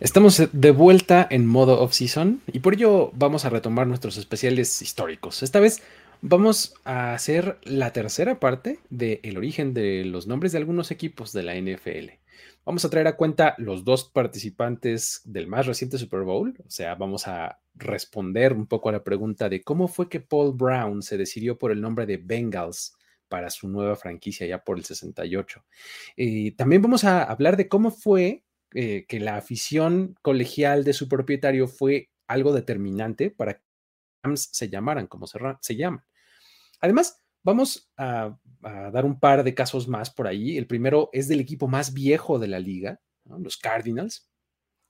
Estamos de vuelta en modo off-season y por ello vamos a retomar nuestros especiales históricos. Esta vez vamos a hacer la tercera parte del origen de los nombres de algunos equipos de la NFL. Vamos a traer a cuenta los dos participantes del más reciente Super Bowl, o sea, vamos a responder un poco a la pregunta de cómo fue que Paul Brown se decidió por el nombre de Bengals para su nueva franquicia ya por el 68. Y también vamos a hablar de cómo fue eh, que la afición colegial de su propietario fue algo determinante para que se llamaran como se, se llaman. Además, vamos a, dar un par de casos más por ahí. El primero es del equipo más viejo de la liga, los Cardinals.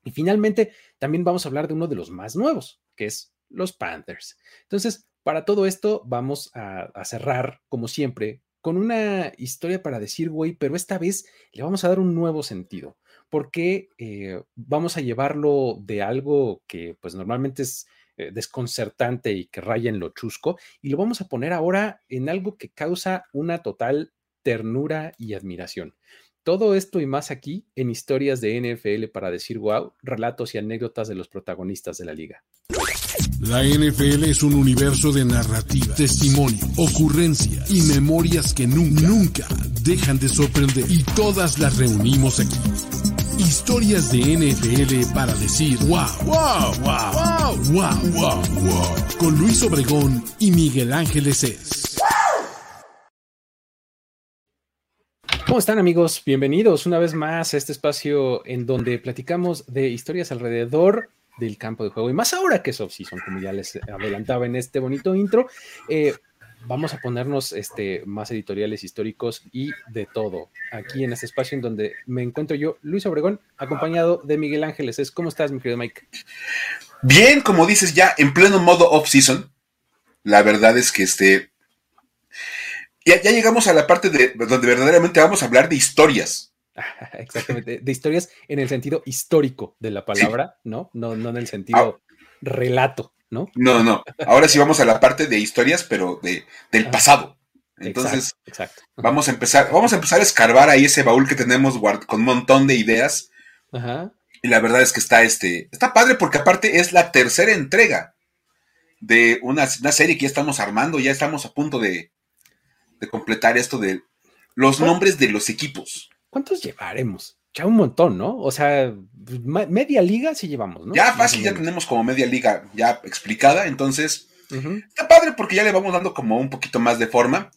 Y finalmente, también vamos a hablar de uno de los más nuevos, que es los Panthers. Entonces, para todo esto, vamos a, a cerrar, como siempre, con una historia para decir, güey, pero esta vez le vamos a dar un nuevo sentido porque eh, vamos a llevarlo de algo que pues normalmente es eh, desconcertante y que raya en lo chusco y lo vamos a poner ahora en algo que causa una total ternura y admiración. Todo esto y más aquí en historias de NFL para decir wow, relatos y anécdotas de los protagonistas de la liga. La NFL es un universo de narrativa, testimonio, ocurrencia y memorias que nunca, nunca dejan de sorprender y todas las reunimos aquí Historias de NFL para decir wow, wow, wow, wow, wow, wow, wow. Con Luis Obregón y Miguel Ángeles es. ¿Cómo están amigos? Bienvenidos una vez más a este espacio en donde platicamos de historias alrededor del campo de juego y más ahora que es off-season, como ya les adelantaba en este bonito intro. Eh, vamos a ponernos este, más editoriales históricos y de todo aquí en este espacio en donde me encuentro yo, Luis Obregón, acompañado de Miguel Ángeles. ¿Cómo estás, mi querido Mike? Bien, como dices, ya en pleno modo off-season. La verdad es que este. Ya, ya, llegamos a la parte de donde verdaderamente vamos a hablar de historias. Exactamente, de historias en el sentido histórico de la palabra, ¿no? ¿no? No en el sentido ah. relato. ¿No? No, no. Ahora sí vamos a la parte de historias, pero de, del pasado. Entonces, exacto, vamos a empezar, vamos a empezar a escarbar ahí ese baúl que tenemos con un montón de ideas. Ajá. Y la verdad es que está este, está padre porque aparte es la tercera entrega de una, serie que ya estamos armando, ya estamos a punto de, de completar esto de los nombres de los equipos. ¿Cuántos llevaremos? Ya un montón, ¿no? O sea, pues, media liga sí llevamos, ¿no? Ya fácil, ya tenemos como media liga ya explicada, entonces está padre porque ya le vamos dando como un poquito más de forma.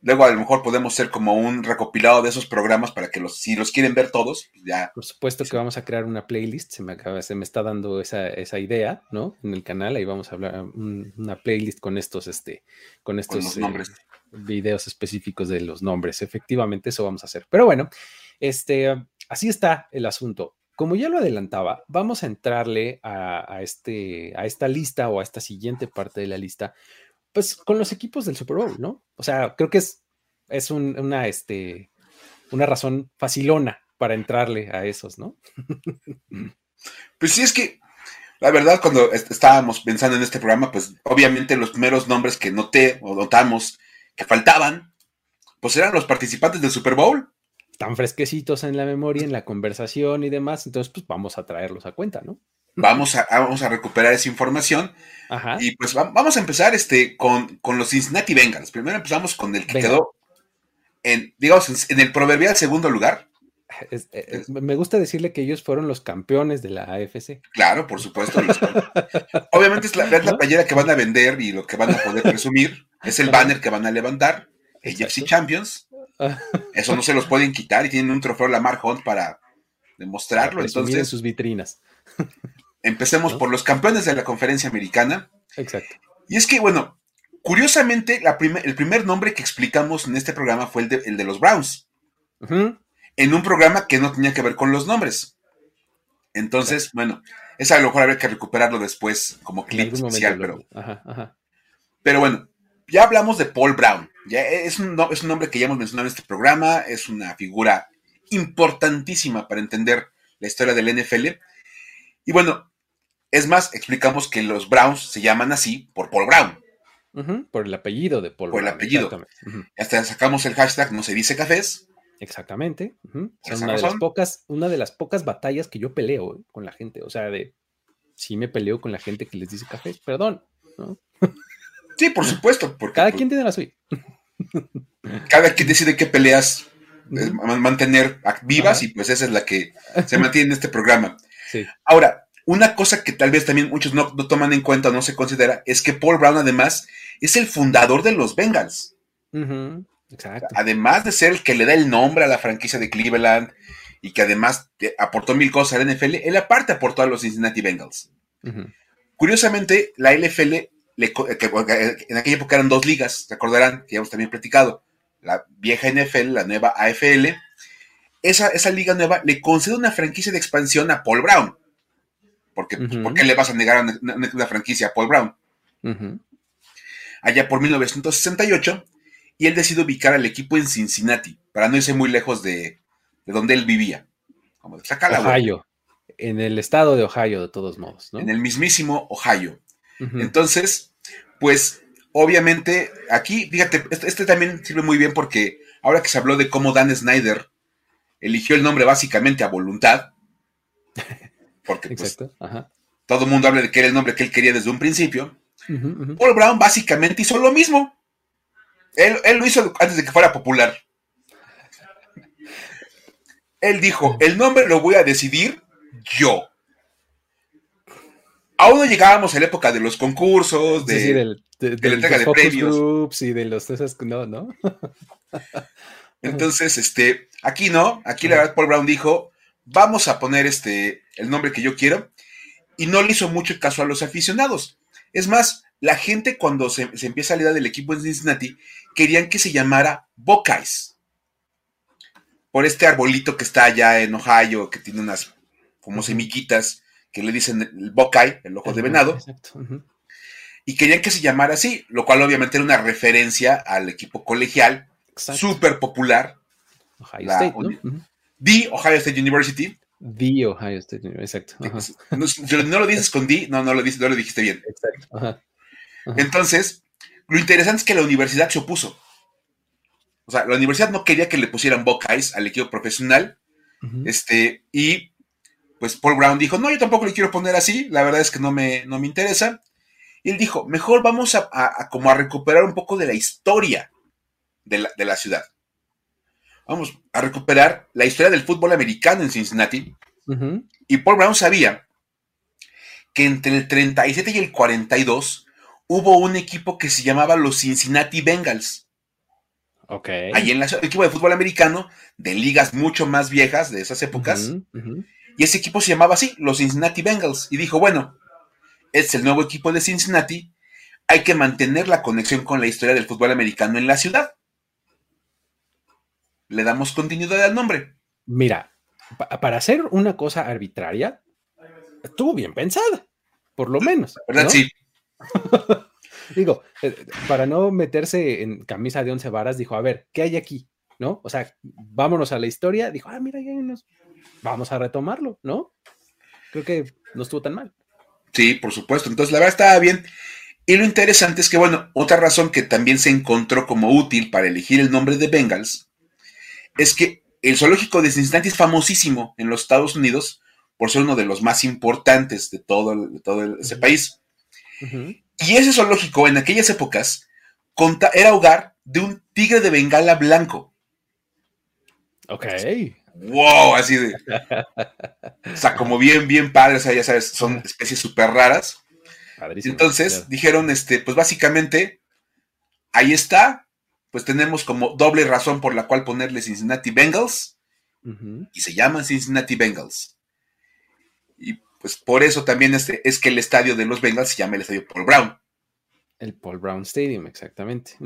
Luego a lo mejor podemos ser como un recopilado de esos programas para que los, si los quieren ver todos, pues ya. Por supuesto que vamos a crear una playlist, se me acaba, se me está dando esa, esa idea, ¿no? En el canal, ahí vamos a hablar una playlist con estos, este, con estos eh, nombres. videos específicos de los nombres. Efectivamente, eso vamos a hacer. Pero bueno, este, así está el asunto. Como ya lo adelantaba, vamos a entrarle a, este, a esta lista o a esta siguiente parte de la lista, pues con los equipos del Super Bowl, ¿no? O sea, creo que es, es una, este, una razón facilona para entrarle a esos, ¿no? pues sí, es que la verdad, cuando estábamos pensando en este programa, pues obviamente los primeros nombres que noté o notamos que faltaban, pues eran los participantes del Super Bowl tan fresquecitos en la memoria, en la conversación y demás, entonces pues vamos a traerlos a cuenta, ¿no? Vamos a, vamos a recuperar esa información. Y pues vamos a empezar este, con, los Cincinnati Bengals. Primero empezamos con el que quedó en, digamos, en, el proverbial segundo lugar. Eh, me gusta decirle que ellos fueron los campeones de la AFC. Claro, por supuesto. Obviamente es la, la, playera que van a vender y lo que van a poder presumir. Es el banner que van a levantar. El Jersey Champions. Eso no se los pueden quitar y tienen un trofeo Lamar Hunt para demostrarlo. Entonces, sus vitrinas. empecemos por los campeones de la conferencia americana. Exacto. Y es que, bueno, curiosamente, el primer nombre que explicamos en este programa fue el de, los Browns. En un programa que no tenía que ver con los nombres. Entonces, bueno, es a lo mejor habría que recuperarlo después como clip especial, pero. Pero bueno, ya hablamos de Paul Brown. Ya es un, es un nombre que ya hemos mencionado en este programa, es una figura importantísima para entender la historia del NFL. Y bueno, es más, explicamos que los Browns se llaman así por Paul Brown. por el apellido de Paul Por el apellido. Hasta sacamos el hashtag no se dice cafés. Exactamente. una de las pocas, una de las pocas batallas que yo peleo eh, con la gente. O sea, de sí me peleo con la gente que les dice café, perdón. Sí, por supuesto. Porque, cada quien tiene la suya. Cada quien decide qué peleas eh, mantener vivas y pues esa es la que se mantiene en este programa. Ahora, una cosa que tal vez también muchos no, toman en cuenta o no se considera es que Paul Brown además es el fundador de los Bengals. Además de ser el que le da el nombre a la franquicia de Cleveland y que además aportó mil cosas a la NFL, él aparte aportó a los Cincinnati Bengals. Curiosamente, la NFL, en aquella época eran dos ligas, recordarán que ya hemos también platicado, la vieja NFL, la nueva AFL. Esa, esa liga nueva le concede una franquicia de expansión a Paul Brown. Porque, ¿Por qué le vas a negar una, franquicia a Paul Brown? Allá por 1968, y él decide ubicar al equipo en Cincinnati, para no irse muy lejos de, donde él vivía. Como Ohio, en el estado de Ohio, de todos modos, En el mismísimo Ohio. Entonces, pues, obviamente, aquí, fíjate, este, este, también sirve muy bien porque ahora que se habló de cómo Dan Snyder eligió el nombre básicamente a voluntad, porque pues, todo el mundo habla de que era el nombre que él quería desde un principio, Paul Brown básicamente hizo lo mismo. Él, lo hizo antes de que fuera popular. Él dijo, el nombre lo voy a decidir yo. Aún no llegábamos a la época de los concursos, de, la entrega de premios. y de los no, ¿no? Entonces, este, aquí no, aquí la verdad Paul Brown dijo, vamos a poner este, el nombre que yo quiero, y no le hizo mucho caso a los aficionados. Es más, la gente cuando se, se empieza a la idea del equipo en Cincinnati, querían que se llamara Buckeyes. Por este arbolito que está allá en Ohio, que tiene unas como semiquitas, que le dicen el Buckeye, el ojo de venado. Y querían que se llamara así, lo cual obviamente era una referencia al equipo colegial, súper popular. Ohio State, ¿no? The Ohio State University. The Ohio State University, exacto. Si no, lo dices con D, no, no lo, dices, no lo dijiste bien. Exacto. Entonces, lo interesante es que la universidad se opuso. O sea, la universidad no quería que le pusieran Buckeyes al equipo profesional. Este, y pues Paul Brown dijo, no, yo tampoco le quiero poner así, la verdad es que no me, no me interesa. Y él dijo, mejor vamos a, como a recuperar un poco de la historia de la, de la, ciudad. Vamos a recuperar la historia del fútbol americano en Cincinnati. Y Paul Brown sabía que entre el 37 y el 42 hubo un equipo que se llamaba los Cincinnati Bengals. Ok. Ahí en el equipo de fútbol americano, de ligas mucho más viejas de esas épocas. Y ese equipo se llamaba así, los Cincinnati Bengals. Y dijo, bueno, es el nuevo equipo de Cincinnati. Hay que mantener la conexión con la historia del fútbol americano en la ciudad. Le damos continuidad al nombre. Mira, para hacer una cosa arbitraria, estuvo bien pensada, por lo menos. ¿Verdad? Sí. Digo, eh, para no meterse en camisa de once varas, dijo, a ver, ¿qué hay aquí? ¿No? O sea, vámonos a la historia. Dijo, ah, mira, ya unos... Vamos a retomarlo, ¿no? Creo que no estuvo tan mal. Sí, por supuesto. Entonces, la verdad estaba bien. Y lo interesante es que, bueno, otra razón que también se encontró como útil para elegir el nombre de Bengals es que el zoológico de Cincinnati es famosísimo en los Estados Unidos por ser uno de los más importantes de todo, todo ese país. Y ese zoológico en aquellas épocas era hogar de un tigre de Bengala blanco. Ok. Wow, así de. o sea, como bien, bien padres, o sea, ya sabes, son especies súper raras. Entonces dijeron, este, pues básicamente, ahí está. Pues tenemos como doble razón por la cual ponerle Cincinnati Bengals. Y se llaman Cincinnati Bengals. Y pues por eso también este, es que el estadio de los Bengals se llama el estadio Paul Brown. El Paul Brown Stadium, exactamente.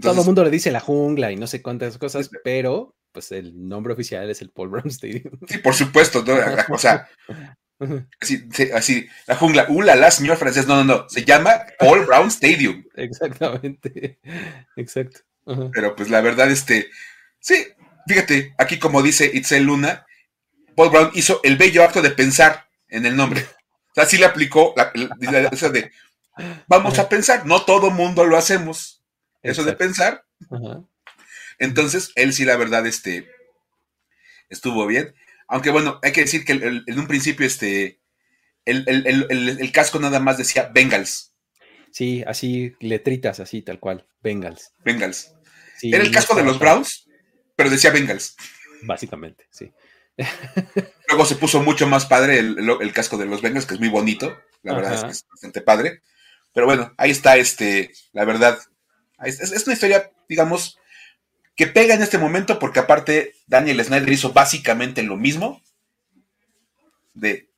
Todo el mundo le dice la jungla y no sé cuántas cosas, pero pues el nombre oficial es el Paul Brown Stadium. Sí, por supuesto, o sea, así, así, la jungla, uh, la, señor francés, no, no, no, se llama Paul Brown Stadium. Exactamente, exacto. Pero pues la verdad, este, sí, fíjate, aquí como dice Itzel Luna, Paul Brown hizo el bello acto de pensar en el nombre. O sea, sí le aplicó la, de vamos a pensar, no todo mundo lo hacemos. Eso de pensar. Entonces, él sí, la verdad, este, estuvo bien. Aunque bueno, hay que decir que en un principio, este, el, casco nada más decía Bengals. Sí, así, letritas, así, tal cual, Bengals. Bengals. Era el casco de los Browns, pero decía Bengals. Básicamente, sí. Luego se puso mucho más padre el, casco de los Bengals, que es muy bonito. La verdad es que es bastante padre. Pero bueno, ahí está, este, la verdad. Es, es, una historia, digamos, que pega en este momento, porque aparte Daniel Snyder hizo básicamente lo mismo. De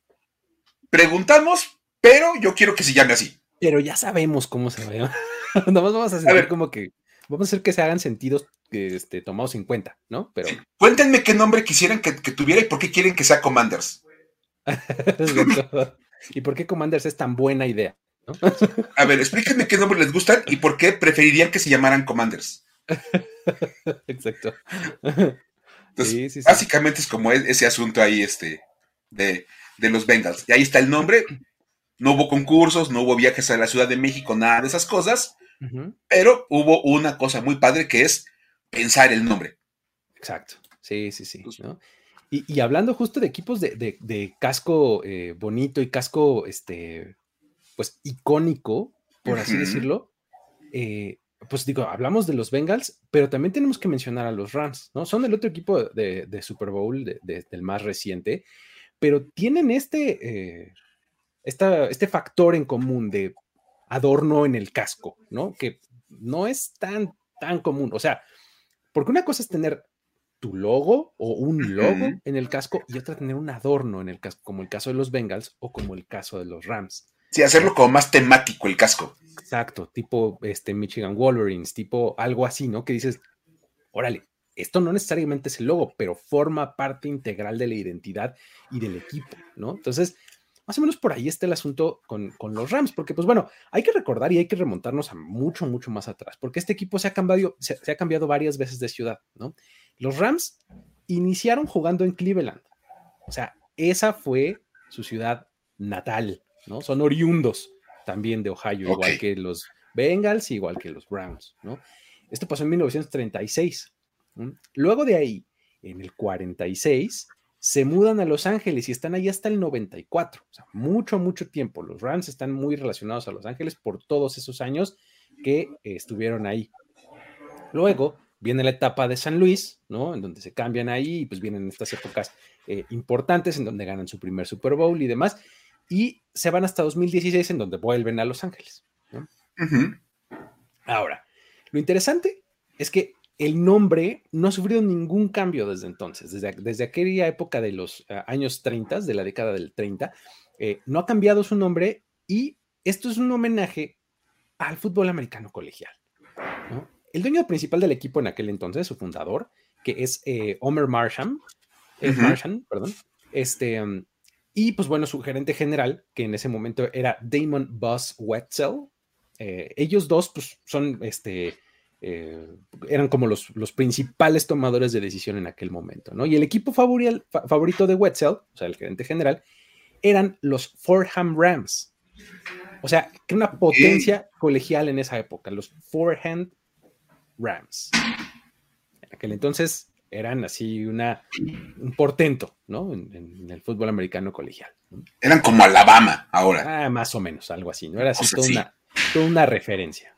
preguntamos, pero yo quiero que se llame así. Pero ya sabemos cómo se ve. Nada más vamos a hacer como que. Vamos a hacer que se hagan sentidos este, tomados en cuenta, ¿no? Pero. Cuéntenme qué nombre quisieran que, tuviera y por qué quieren que sea Commanders. ¿Y por qué Commanders es tan buena idea? A ver, explíquenme qué nombre les gustan y por qué preferirían que se llamaran Commanders. Exacto. básicamente es como e-, ese asunto ahí, este, de, los Bengals. Y ahí está el nombre. No hubo concursos, no hubo viajes a la Ciudad de México, nada de esas cosas. Pero hubo una cosa muy padre que es pensar el nombre. Exacto. Sí, sí, sí. Y, hablando justo de equipos de, casco eh, bonito y casco, este, pues icónico, por así decirlo, eh, pues digo, hablamos de los Bengals, pero también tenemos que mencionar a los Rams, ¿no? Son el otro equipo de, Super Bowl, del más reciente, pero tienen este, eh, este factor en común de adorno en el casco, ¿no? Que no es tan, tan común. O sea, porque una cosa es tener tu logo o un logo en el casco y otra tener un adorno en el casco, como el caso de los Bengals o como el caso de los Rams. Sí, hacerlo como más temático el casco. Exacto, tipo este Michigan Wolverines, tipo algo así, ¿no? Que dices, órale, esto no necesariamente es el logo, pero forma parte integral de la identidad y del equipo, ¿no? Entonces, más o menos por ahí está el asunto con, los Rams, porque pues bueno, hay que recordar y hay que remontarnos a mucho, mucho más atrás, porque este equipo se ha cambiado, se, ha cambiado varias veces de ciudad, ¿no? Los Rams iniciaron jugando en Cleveland, o sea, esa fue su ciudad natal, ¿no? Son oriundos también de Ohio, igual que los Bengals, igual que los Browns, ¿no? Esto pasó en 1936. Luego de ahí, en el 46, se mudan a Los Ángeles y están ahí hasta el 94, o sea, mucho, mucho tiempo. Los Rams están muy relacionados a Los Ángeles por todos esos años que eh, estuvieron ahí. Luego viene la etapa de San Luis, ¿no? En donde se cambian ahí y pues vienen estas épocas eh, importantes en donde ganan su primer Super Bowl y demás y se van hasta 2016 en donde vuelven a Los Ángeles. Ahora, lo interesante es que el nombre no ha sufrido ningún cambio desde entonces, desde, desde aquella época de los eh, años 30, de la década del 30, eh, no ha cambiado su nombre y esto es un homenaje al fútbol americano colegial. El dueño principal del equipo en aquel entonces, su fundador, que es eh, Homer Marsham, Marsham, perdón, este, um, y pues bueno, su gerente general, que en ese momento era Damon Buzz Wetzel, eh, ellos dos pues son, este, eh, eran como los, los, principales tomadores de decisión en aquel momento, ¿no? Y el equipo favorito de Wetzel, o sea, el gerente general, eran los Fordham Rams. O sea, que una potencia colegial en esa época, los Fordham Rams. En aquel entonces eran así una, un portento, ¿no? En, el fútbol americano colegial. Eran como Alabama ahora. Ah, más o menos, algo así, ¿no? Era así toda, Una, toda, Una, referencia.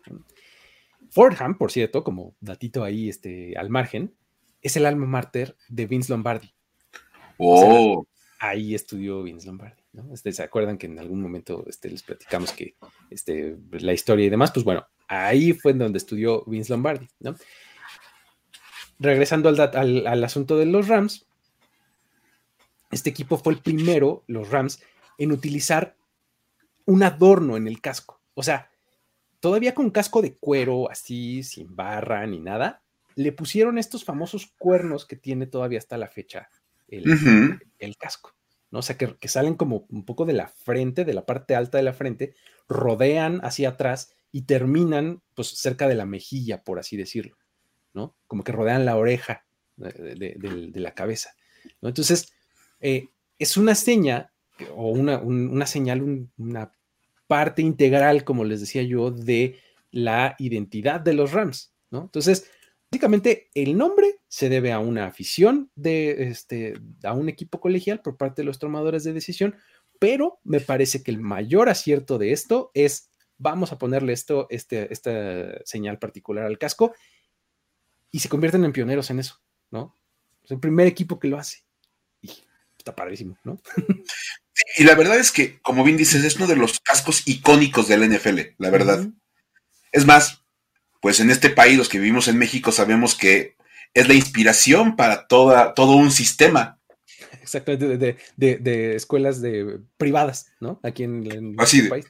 Fordham, por cierto, como datito ahí este, al margen, es el alma mater de Vince Lombardi. Oh. ahí estudió Vince Lombardi, ¿no? Este, ¿Se acuerdan que en algún momento este, les platicamos que este, la historia y demás? Pues bueno, ahí fue en donde estudió Vince Lombardi, ¿no? Regresando al, asunto de los Rams, este equipo fue el primero, los Rams, en utilizar un adorno en el casco. O sea, todavía con casco de cuero, así, sin barra ni nada, le pusieron estos famosos cuernos que tiene todavía hasta la fecha el, casco. ¿no? O sea, que, que, salen como un poco de la frente, de la parte alta de la frente, rodean hacia atrás y terminan pues cerca de la mejilla, por así decirlo. Como que rodean la oreja de, la cabeza, Entonces, eh, es una seña o una, señal, una parte integral, como les decía yo, de la identidad de los Rams, ¿no? Entonces, Básicamente, el nombre se debe a una afición de este, a un equipo colegial por parte de los tomadores de decisión, pero me parece que el mayor acierto de esto es vamos a ponerle esto, este, esta señal particular al casco y se convierten en pioneros en eso, ¿no? Es el primer equipo que lo hace. Y está padrísimo, ¿no? y la verdad es que, como bien dices, es uno de los cascos icónicos del NFL, la verdad. Es más, pues en este país, los que vivimos en México, sabemos que es la inspiración para toda, todo un sistema. Exactamente, de, escuelas de, privadas, ¿no? Aquí en, en Así país.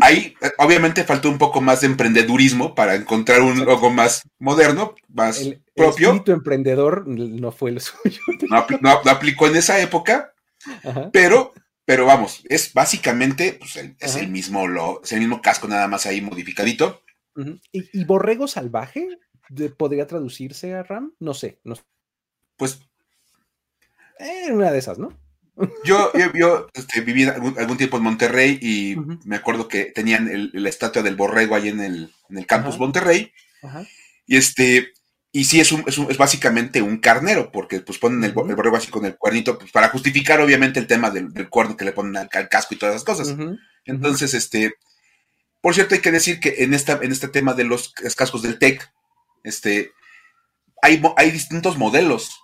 Ahí, obviamente, faltó un poco más de emprendedurismo para encontrar un logo más moderno, más propio. El espíritu emprendedor no fue lo suyo. No, aplicó en esa época, pero, pero vamos, es básicamente pues, es, el mismo lo, es el mismo casco, nada más ahí modificadito. ¿Y, borrego salvaje? ¿Podría traducirse a RAM? No sé. No. Pues. Eh, una de esas, ¿no? Yo, yo, este, viví algún, tiempo en Monterrey y me acuerdo que tenían la estatua del borrego ahí en el, campus Monterrey. Y este, y sí, es, un, es, básicamente un carnero, porque pues ponen el, borrego así con el cuernito, pues, para justificar obviamente el tema del, cuerno que le ponen al, casco y todas esas cosas. Entonces, este, por cierto, hay que decir que en, esta, en este tema de los cascos del TEC, este, hay, hay distintos modelos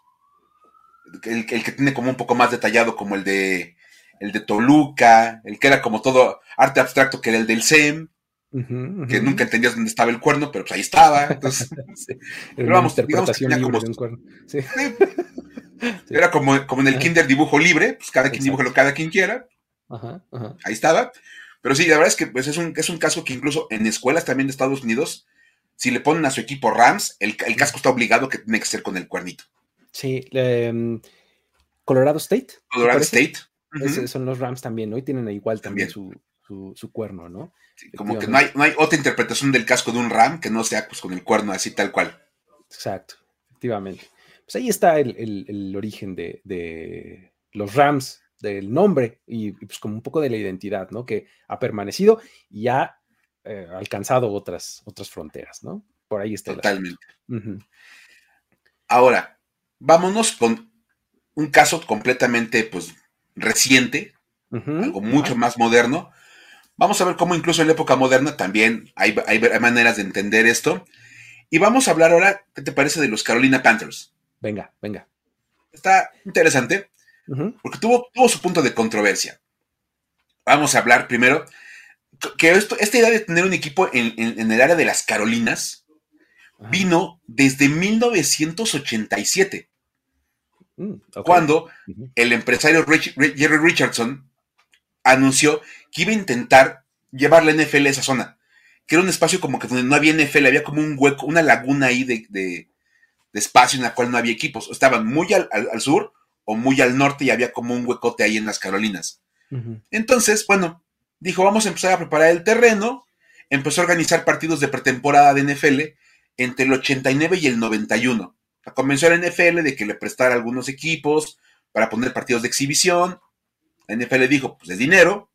el, que tiene como un poco más detallado, como el de el de Toluca, el que era como todo arte abstracto, que era el del SEM, que nunca entendías dónde estaba el cuerno, pero pues ahí estaba. Entonces, Pero vamos, interpretación libre como, de un cuerno. Era como, como en el kinder dibujo libre, pues cada quien dibuja lo cada quien quiera. Ahí estaba. Pero sí, la verdad es que pues, es, un, es un caso que incluso en escuelas también de Estados Unidos, si le ponen a su equipo Rams, el, el casco está obligado que tiene que ser con el cuernito. Sí, em, Colorado State. Colorado State. son los Rams también, ¿no? Y tienen igual también, Su, su, cuerno, ¿no? como que no hay, no hay otra interpretación del casco de un Ram que no sea pues, con el cuerno así tal cual. Exacto, efectivamente. Pues ahí está el, origen de, los Rams, del nombre y, pues como un poco de la identidad, ¿no? Que ha permanecido y ha eh, alcanzado otras, otras fronteras, ¿no? Por ahí está. Totalmente. Ahora, vámonos con un caso completamente pues, reciente, algo mucho más moderno. Vamos a ver cómo incluso en la época moderna también hay, maneras de entender esto. Y vamos a hablar ahora, ¿qué te parece de los Carolina Panthers? Venga, venga. Está interesante, porque tuvo, tuvo su punto de controversia. Vamos a hablar primero que esto, esta idea de tener un equipo en, el área de las Carolinas vino desde 1987. Mm, cuando el empresario Jerry Richardson anunció que iba a intentar llevar la NFL a esa zona, que era un espacio como que donde no había NFL, había como un hueco, una laguna ahí de, espacio en la cual no había equipos. Estaban muy al, sur o muy al norte y había como un huecote ahí en las Carolinas. Entonces, bueno, dijo, vamos a empezar a preparar el terreno, empezó a organizar partidos de pretemporada de NFL entre el 89 y el 91 convenció a la NFL de que le prestara algunos equipos para poner partidos de exhibición. La NFL dijo, pues es dinero,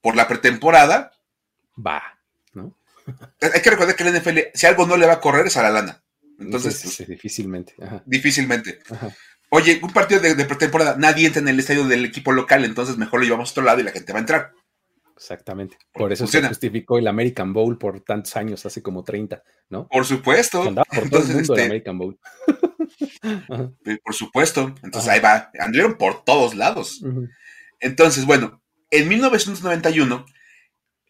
por la pretemporada. Va, ¿no? Hay que recordar que la NFL, si algo no le va a correr, es a la lana. Entonces, pues, difícilmente. Difícilmente. Oye, un partido de, pretemporada, nadie entra en el estadio del equipo local, entonces mejor lo llevamos a otro lado y la gente va a entrar. Exactamente. Por eso se justificó el American Bowl por tantos años, hace como 30, ¿no? Por supuesto. por todo el mundo el este, American Bowl. Por supuesto. Entonces ahí va. Andrieron por todos lados. Entonces, bueno, en 1991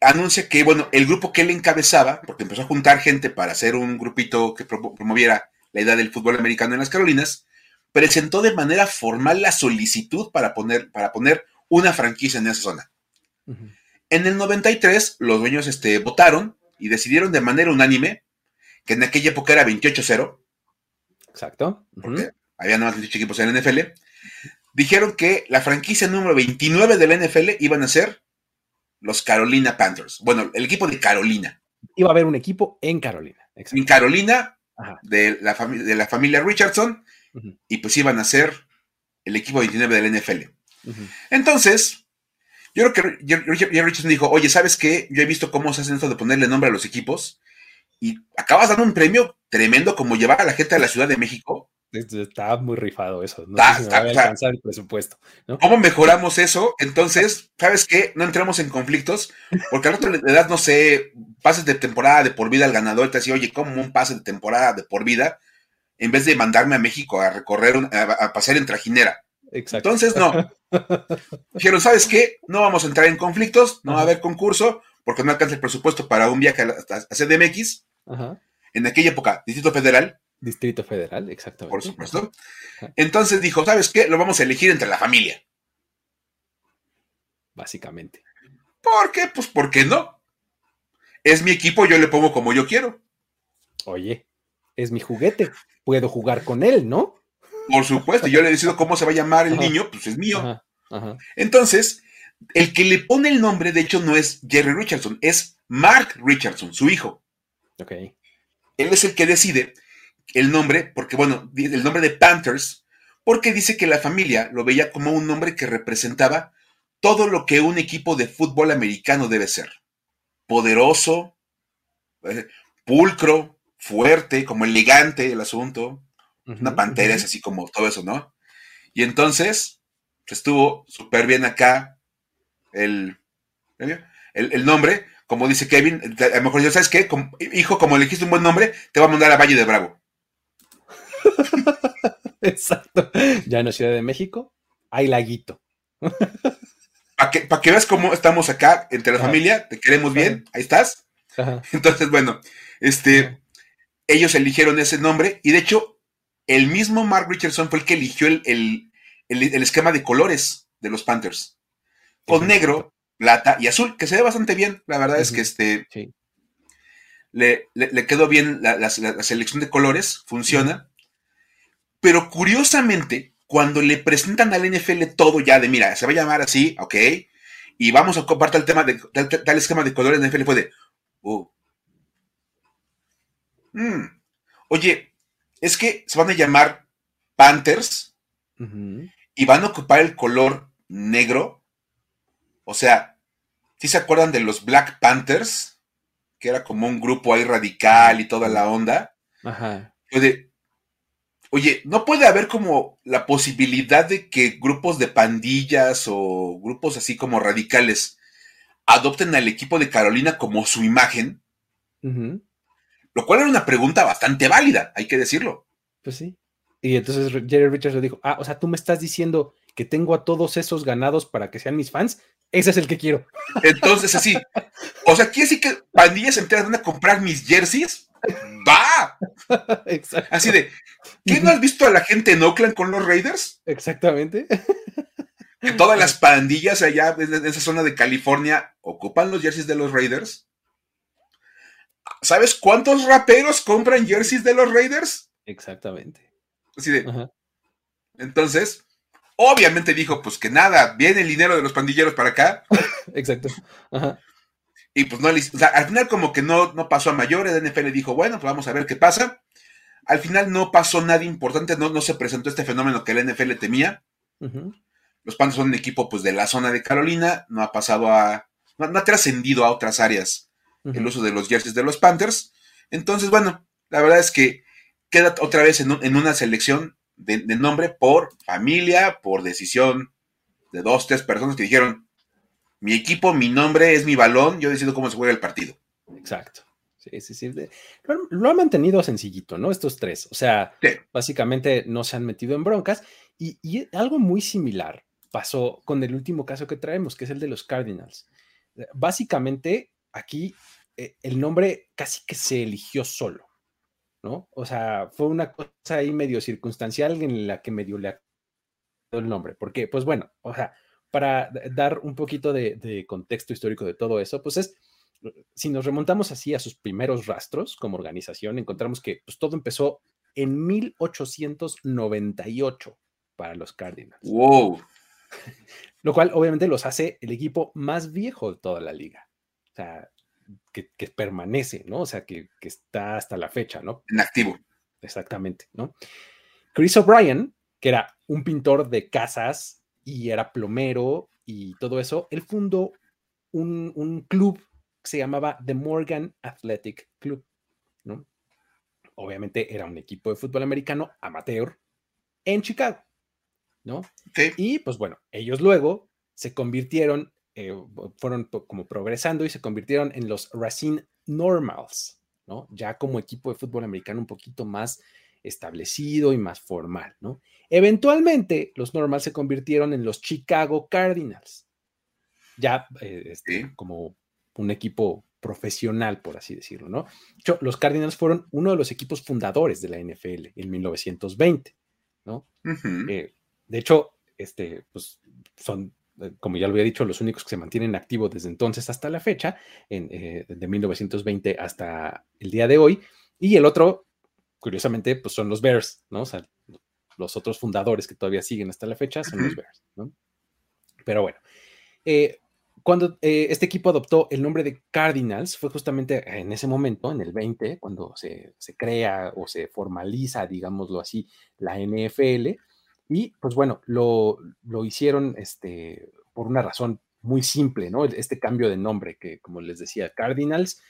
anuncia que, bueno, el grupo que él encabezaba, porque empezó a juntar gente para hacer un grupito que promoviera la idea del fútbol americano en las Carolinas, presentó de manera formal la solicitud para poner, para poner una franquicia en esa zona. En el 93, los dueños este, votaron y decidieron de manera unánime, que en aquella época era 28-0. Exacto. Porque había nada más 28 equipos en la NFL. Dijeron que la franquicia número 29 de la NFL iban a ser los Carolina Panthers. Bueno, el equipo de Carolina. Iba a haber un equipo en Carolina. En Carolina, de la, de la, familia Richardson, y pues iban a ser el equipo 29 de la NFL. Entonces, yo creo que Richardson dijo, oye, ¿sabes qué? Yo he visto cómo se hacen esto de ponerle nombre a los equipos y acabas dando un premio tremendo como llevar a la gente a la Ciudad de México. Está muy rifado eso. No sé si me va a alcanzar el presupuesto. ¿Cómo mejoramos eso? Entonces, ¿sabes qué? No entremos en conflictos, porque al otro le das, no sé, pases de temporada de por vida al ganador, te decía, oye, ¿cómo un pase de temporada de por vida? En vez de mandarme a México a recorrer, a, pasear en trajinera. Exacto. Entonces, no. Dijeron, ¿sabes qué? No vamos a entrar en conflictos, no va a haber concurso, porque no alcanza el presupuesto para un viaje a, a CDMX. En aquella época, Distrito Federal. Distrito Federal, exactamente. Por supuesto. Entonces dijo, ¿sabes qué? Lo vamos a elegir entre la familia. Básicamente. ¿Por qué? Pues ¿por qué no? Es mi equipo, yo le pongo como yo quiero. Oye, es mi juguete. Puedo jugar con él, ¿no? Por supuesto, yo le decido cómo se va a llamar el niño, pues es mío. Entonces, el que le pone el nombre, de hecho, no es Jerry Richardson, es Mark Richardson, su hijo. Ok. Él es el que decide el nombre, porque bueno, el nombre de Panthers, porque dice que la familia lo veía como un nombre que representaba todo lo que un equipo de fútbol americano debe ser. Poderoso, eh, pulcro, fuerte, como elegante el asunto. Una pantera es así como todo eso, ¿no? Y entonces estuvo súper bien acá el, el, nombre, como dice Kevin, a lo mejor ya sabes qué, hijo, como elegiste un buen nombre, te va a mandar a Valle de Bravo. Exacto. Ya en la Ciudad de México hay laguito. Para que, que, veas cómo estamos acá entre la familia, te queremos bien, ahí estás. Entonces, bueno, este, ellos eligieron ese nombre y de hecho, el mismo Mark Richardson fue el que eligió el, esquema de colores de los Panthers. Con negro, plata y azul, que se ve bastante bien. La verdad es que este le, quedó bien la, selección de colores, funciona. Pero curiosamente, cuando le presentan al NFL todo ya de, mira, se va a llamar así, ok, y vamos a compartir el tema de tal, esquema de colores, NFL fue de, oh. mm, oye, es que se van a llamar Panthers y van a ocupar el color negro. O sea, si se acuerdan de los Black Panthers? Que era como un grupo ahí radical y toda la onda. Ajá. Oye, ¿no puede haber como la posibilidad de que grupos de pandillas o grupos así como radicales adopten al equipo de Carolina como su imagen? Lo cual era una pregunta bastante válida, hay que decirlo. Pues sí. Y entonces Jerry Richards le dijo, ah, o sea, tú me estás diciendo que tengo a todos esos ganados para que sean mis fans. Ese es el que quiero. Entonces, así. O sea, ¿quiere decir que pandillas enteras van a comprar mis jerseys? ¡Va! Así de, ¿qué no has visto a la gente en Oakland con los Raiders? Exactamente. Que todas las pandillas allá en esa zona de California ocupan los jerseys de los Raiders. ¿Sabes cuántos raperos compran jerseys de los Raiders? Exactamente. Así de. Entonces, obviamente dijo, pues que nada, viene el dinero de los pandilleros para acá. Exacto. Ajá. Y pues no, o sea, al final como que no, no pasó a mayores, el NFL dijo, bueno, pues vamos a ver qué pasa. Al final no pasó nada importante, no, no se presentó este fenómeno que el NFL temía. Los Panthers son un equipo pues de la zona de Carolina, no ha pasado a, no, ha trascendido a otras áreas el uso de los jerseys de los Panthers. Entonces, bueno, la verdad es que queda otra vez en, una selección de, de, nombre por familia, por decisión de dos, tres personas que dijeron, mi equipo, mi nombre es mi balón, yo decido cómo se juega el partido. Exacto. Sí, sí, sí. Lo, han mantenido sencillito, ¿no? Estos tres. O sea, básicamente no se han metido en broncas. Y, algo muy similar pasó con el último caso que traemos, que es el de los Cardinals. Básicamente, aquí eh, el nombre casi que se eligió solo, ¿no? O sea, fue una cosa ahí medio circunstancial en la que medio le el nombre. Porque, pues bueno, o sea, para dar un poquito de, contexto histórico de todo eso, pues es, si nos remontamos así a sus primeros rastros como organización, encontramos que pues, todo empezó en 1898 para los Cardinals. ¡Wow! Lo cual obviamente los hace el equipo más viejo de toda la liga. O sea, que, permanece, ¿no? O sea, que, que, está hasta la fecha, ¿no? En activo. Exactamente, ¿no? Chris O'Brien, que era un pintor de casas y era plomero y todo eso, él fundó un, club que se llamaba The Morgan Athletic Club. ¿no? Obviamente era un equipo de fútbol americano amateur en Chicago, ¿no? Y pues bueno, ellos luego se convirtieron, eh, fueron como progresando y se convirtieron en los Racine Normals, ¿no? Ya como equipo de fútbol americano un poquito más establecido y más formal, ¿no? Eventualmente, los Normals se convirtieron en los Chicago Cardinals, ya eh, este, como un equipo profesional, por así decirlo, ¿no? los Cardinals fueron uno de los equipos fundadores de la NFL en 1920, ¿no? Eh, de hecho, este, pues son, como ya lo había dicho, los únicos que se mantienen activos desde entonces hasta la fecha, en, de 1920 hasta el día de hoy, y el otro, curiosamente, pues son los Bears, ¿no? O sea, los otros fundadores que todavía siguen hasta la fecha son los Bears, ¿no? Pero bueno, eh, cuando eh, este equipo adoptó el nombre de Cardinals, fue justamente en ese momento, en el 20, cuando se, crea o se formaliza, digámoslo así, la NFL. Y pues bueno, lo, hicieron este, por una razón muy simple, ¿no? Este cambio de nombre que, como les decía, Cardinals.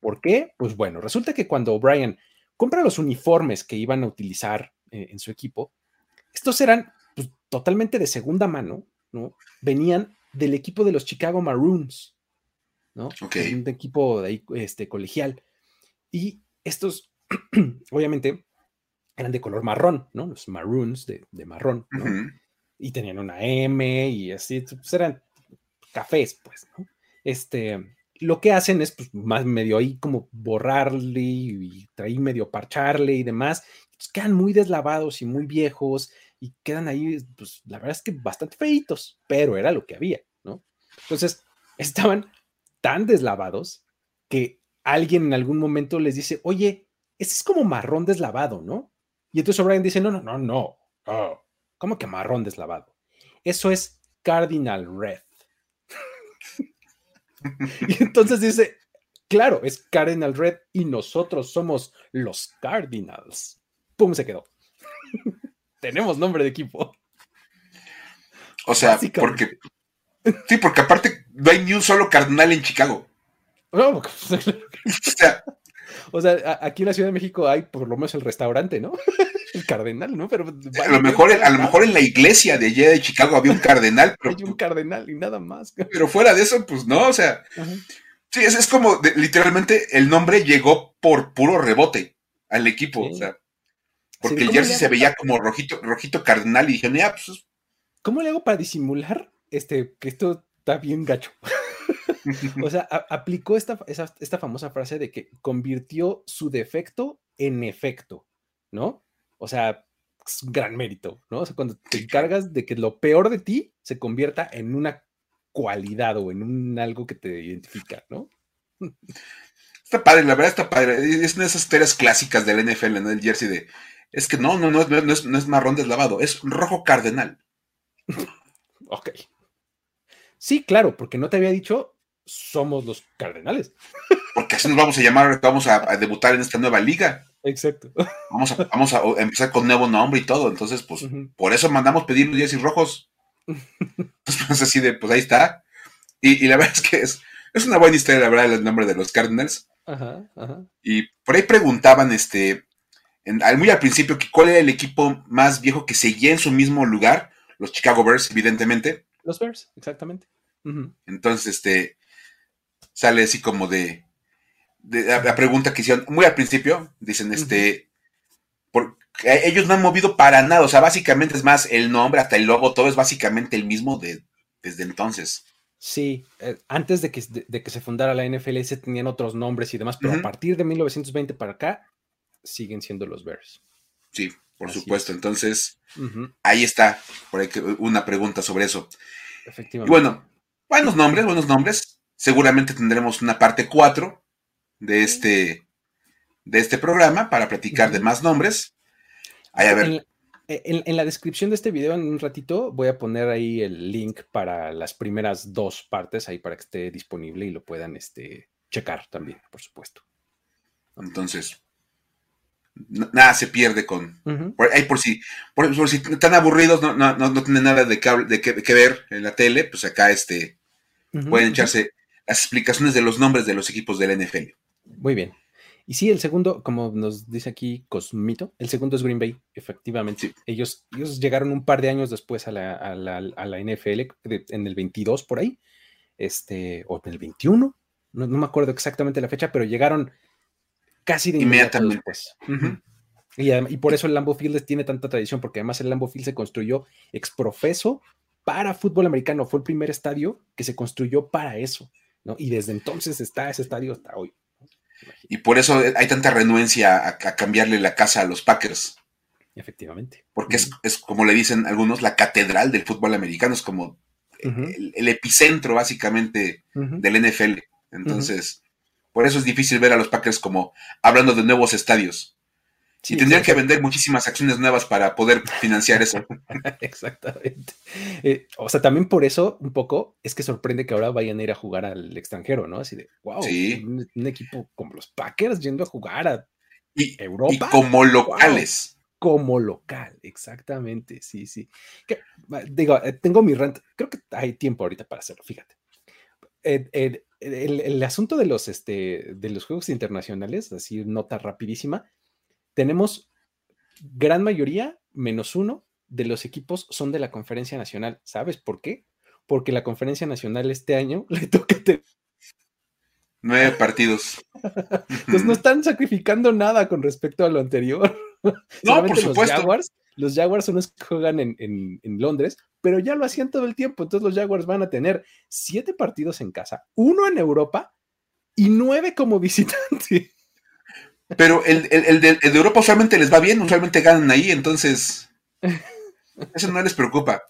¿Por qué? Pues bueno, resulta que cuando O'Brien compra los uniformes que iban a utilizar eh, en su equipo, estos eran pues, totalmente de segunda mano, ¿no? Venían del equipo de los Chicago Maroons, ¿no? Un equipo de ahí, este, colegial. Y estos, obviamente, eran de color marrón, ¿no? Los Maroons de, marrón, ¿no? Y tenían una M y así, pues eran cafés, pues, ¿no? Este, lo que hacen es, pues, más medio ahí como borrarle y, traer medio parcharle y demás. Pues, quedan muy deslavados y muy viejos y quedan ahí, pues la verdad es que bastante feitos, pero era lo que había, ¿no? Entonces, estaban tan deslavados que alguien en algún momento les dice, oye, ese es como marrón deslavado, ¿no? Y entonces O'Brien dice, no, no, no, no, oh, ¿cómo que marrón deslavado? Eso es Cardinal Red. y entonces dice, claro, es Cardinal Red y nosotros somos los Cardinals. ¡Pum! Se quedó tenemos nombre de equipo. O sea, porque. Sí, porque aparte no hay ni un solo cardenal en Chicago. o sea, o sea, aquí en la Ciudad de México hay por lo menos el restaurante, ¿no? El cardenal, ¿no? Pero a lo mejor, a lo mejor en la iglesia de allá de Chicago había un cardenal, pero hay un cardenal y nada más. Pero fuera de eso, pues no, o sea, sí, es, es como literalmente el nombre llegó por puro rebote al equipo, o sea. Porque el jersey se veía como rojito, rojito cardenal y dije, mira, pues. ¿Cómo le hago para disimular este, que esto está bien gacho? o sea, aplicó esta, esta famosa frase de que convirtió su defecto en efecto, ¿no? O sea, es un gran mérito, ¿no? O sea, cuando te encargas de que lo peor de ti se convierta en una cualidad o en un algo que te identifica, ¿no? Está padre, la verdad está padre. Es una de esas historias clásicas del NFL, ¿no? El jersey de es que no, no, no, no, es, no es marrón deslavado, es rojo cardenal. ok. Sí, claro, porque no te había dicho somos los cardenales. Porque así nos vamos a llamar, vamos a, debutar en esta nueva liga. Exacto. Vamos a, vamos a empezar con nuevo nombre y todo. Entonces, pues, por eso mandamos pedir los jerseys rojos. Entonces, así de, pues ahí está. Y, la verdad es que es, es una buena historia, la verdad, el nombre de los Cardinals. Ajá, ajá. Y por ahí preguntaban, este, muy al principio, que cuál era el equipo más viejo que seguía en su mismo lugar, los Chicago Bears, evidentemente. Los Bears, exactamente. Entonces, este, sale así como de, la, pregunta que hicieron muy al principio, dicen, este, ellos no han movido para nada, o sea, básicamente es más, el nombre, hasta el logo, todo es básicamente el mismo de, desde entonces. Sí, eh, antes de que, de, que, se fundara la NFL se tenían otros nombres y demás, pero a partir de 1920 para acá siguen siendo los Bears. Sí, por supuesto. Entonces, ahí está, por ahí una pregunta sobre eso. Efectivamente. Y bueno, buenos nombres, buenos nombres. Seguramente tendremos una parte 4 de este, de este programa para platicar de más nombres. Ahí a ver. En, la descripción de este video, en un ratito, voy a poner ahí el link para las primeras dos partes, ahí para que esté disponible y lo puedan este, checar también, por supuesto. Entonces, nada se pierde con. por, por, si, por, si están aburridos, no, no, no, tienen nada de, de, que, ver en la tele, pues acá este pueden echarse las explicaciones de los nombres de los equipos del NFL. Muy bien. Y sí, el segundo, como nos dice aquí Cosmito, el segundo es Green Bay, efectivamente. Ellos, ellos llegaron un par de años después a la, a la, a la NFL, en el 22 por ahí, este, o en el 21, no, no, me acuerdo exactamente la fecha, pero llegaron casi de inmediato después. y, y, por eso el Lambeau Field tiene tanta tradición, porque además el Lambeau Field se construyó exprofeso para fútbol americano, fue el primer estadio que se construyó para eso, ¿no? Y desde entonces está ese estadio hasta hoy. Y por eso hay tanta renuencia a, cambiarle la casa a los Packers. Efectivamente. Porque es, como le dicen algunos, la catedral del fútbol americano, es como el, epicentro básicamente del NFL. Entonces, por eso es difícil ver a los Packers como hablando de nuevos estadios. Y tendrían que vender muchísimas acciones nuevas para poder financiar eso. Exactamente. Eh, o sea, también por eso, un poco, es que sorprende que ahora vayan a ir a jugar al extranjero, ¿no? Así de, wow, un, equipo como los Packers yendo a jugar a Europa. Y como locales. Como local, exactamente, sí, sí. digo, eh, tengo mi rant, creo que hay tiempo ahorita para hacerlo, fíjate. el, el, asunto de los, este, de los juegos internacionales, así nota rapidísima, tenemos gran mayoría, menos uno, de los equipos son de la conferencia nacional. ¿Sabes por qué? Porque la conferencia nacional este año le toca tener nueve partidos. Entonces no están sacrificando nada con respecto a lo anterior. No, por supuesto. Los Jaguars, los Jaguars son los que juegan en, en, Londres, pero ya lo hacían todo el tiempo. Entonces los Jaguars van a tener siete partidos en casa, uno en Europa y nueve como visitante. Pero el, de, Europa usualmente les va bien, usualmente ganan ahí, entonces eso no les preocupa.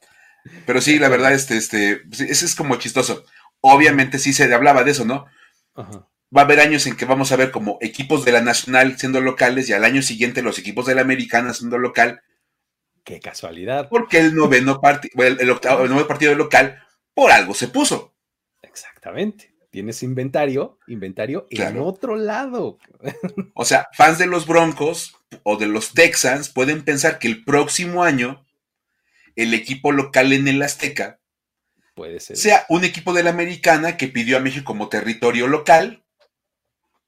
Pero sí, la verdad, este, este, ese es como chistoso. Obviamente sí se hablaba de eso, ¿no? Va a haber años en que vamos a ver como equipos de la nacional siendo locales y al año siguiente los equipos de la americana siendo local. Qué casualidad. Porque el noveno, partido, el, octavo, el noveno partido local por algo se puso. Exactamente tienes inventario, inventario en otro lado. O sea, fans de los Broncos o de los Texans pueden pensar que el próximo año el equipo local en el Azteca puede ser sea un equipo de la Americana que pidió a México como territorio local,